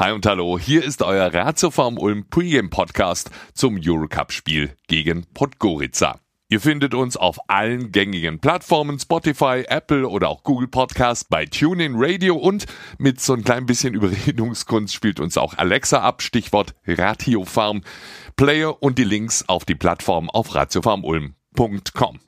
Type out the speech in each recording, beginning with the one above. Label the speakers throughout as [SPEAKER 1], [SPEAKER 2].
[SPEAKER 1] Hi und hallo, hier ist euer Ratiofarm Ulm Pregame Podcast zum Eurocup Spiel gegen Podgorica. Ihr findet uns auf allen gängigen Plattformen, Spotify, Apple oder auch Google Podcast, bei TuneIn Radio und mit so ein klein bisschen Überredungskunst spielt uns auch Alexa ab, Stichwort Ratiofarm, Player und die Links auf die Plattform auf ratiofarmulm.com.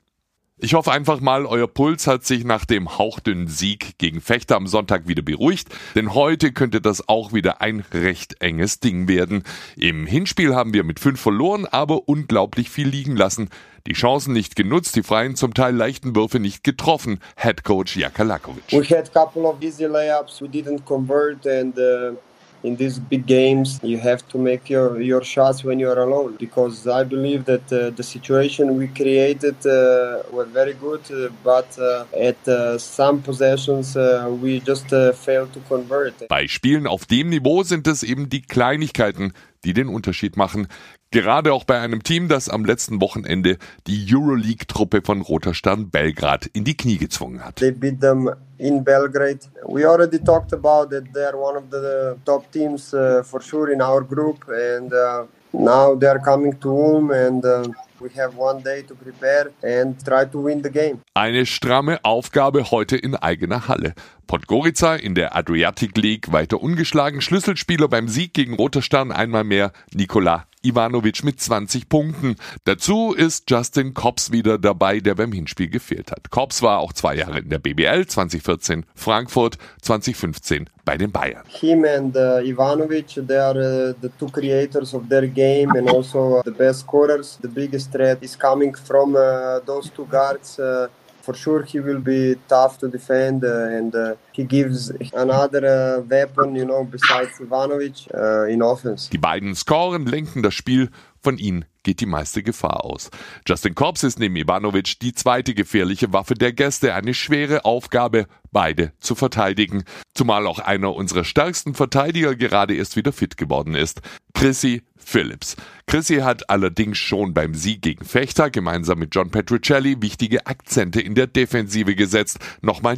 [SPEAKER 1] Ich hoffe einfach mal, euer Puls hat sich nach dem hauchdünnen Sieg gegen Fechter am Sonntag wieder beruhigt, denn heute könnte das auch wieder ein recht enges Ding werden. Im Hinspiel haben wir mit fünf verloren, aber unglaublich viel liegen lassen. Die Chancen nicht genutzt, die freien zum Teil leichten Würfe nicht getroffen. Head Coach Jaka Lakovic.
[SPEAKER 2] We had a couple of easy layups we didn't convert and uh in these big games you have to make your, your shots when you're alone because I believe that uh, the situation we created uh, were very good uh, but uh, at uh, some possessions uh, we just failed to convert.
[SPEAKER 1] Bei Spielen auf dem Niveau sind es eben die Kleinigkeiten, die den Unterschied machen. Gerade auch bei einem Team, das am letzten Wochenende die Euroleague-Truppe von Roter Stern Belgrad in die Knie gezwungen hat.
[SPEAKER 2] In Belgrade. We already talked about that they're one of the top teams uh, for sure in our group and uh, now they're coming to Ulm and uh, we have one day to prepare and try to win the game.
[SPEAKER 1] Eine stramme Aufgabe heute in eigener Halle. Podgorica in der Adriatic League weiter ungeschlagen, Schlüsselspieler beim Sieg gegen Roter Stern einmal mehr Nikola Ivanovic mit 20 Punkten. Dazu ist Justin Kops wieder dabei, der beim Hinspiel gefehlt hat. Kops war auch zwei Jahre in der BBL, 2014 Frankfurt, 2015 bei den Bayern.
[SPEAKER 2] Him and uh, Ivanovic, they are uh, the two creators of their game and also uh, the best scorers. The biggest threat is coming from uh, those two guards. Uh, for sure he will be tough to defend uh, and uh, he gives another uh, weapon, you know, besides Ivanovic uh, in offense.
[SPEAKER 1] Die beiden scoren, lenken das Spiel. Von ihnen geht die meiste Gefahr aus. Justin Korps ist neben Ivanovic die zweite gefährliche Waffe der Gäste. Eine schwere Aufgabe, beide zu verteidigen. Zumal auch einer unserer stärksten Verteidiger gerade erst wieder fit geworden ist. Chrissy Phillips. Chrissy hat allerdings schon beim Sieg gegen Fechter gemeinsam mit John Petricelli wichtige Akzente in der Defensive gesetzt. Nochmal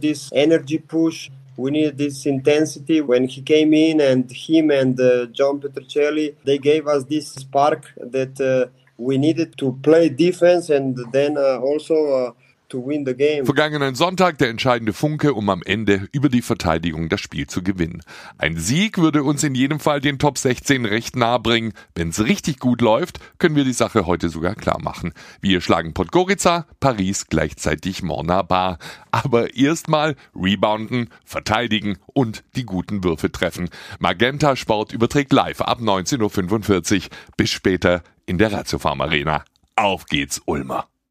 [SPEAKER 2] this energy push. We needed this intensity. When he came in, and him and uh, John Petricelli, they gave us this spark that uh, we needed to play defense and then uh, also
[SPEAKER 1] Vergangenen Sonntag der entscheidende Funke, um am Ende über die Verteidigung das Spiel zu gewinnen. Ein Sieg würde uns in jedem Fall den Top 16 recht nahe bringen. Wenn es richtig gut läuft, können wir die Sache heute sogar klar machen. Wir schlagen Podgorica, Paris gleichzeitig Morna-Bar. Aber erstmal rebounden, verteidigen und die guten Würfe treffen. Magenta Sport überträgt live ab 19.45 Uhr. Bis später in der Ratiofarm Arena. Auf geht's, Ulmer.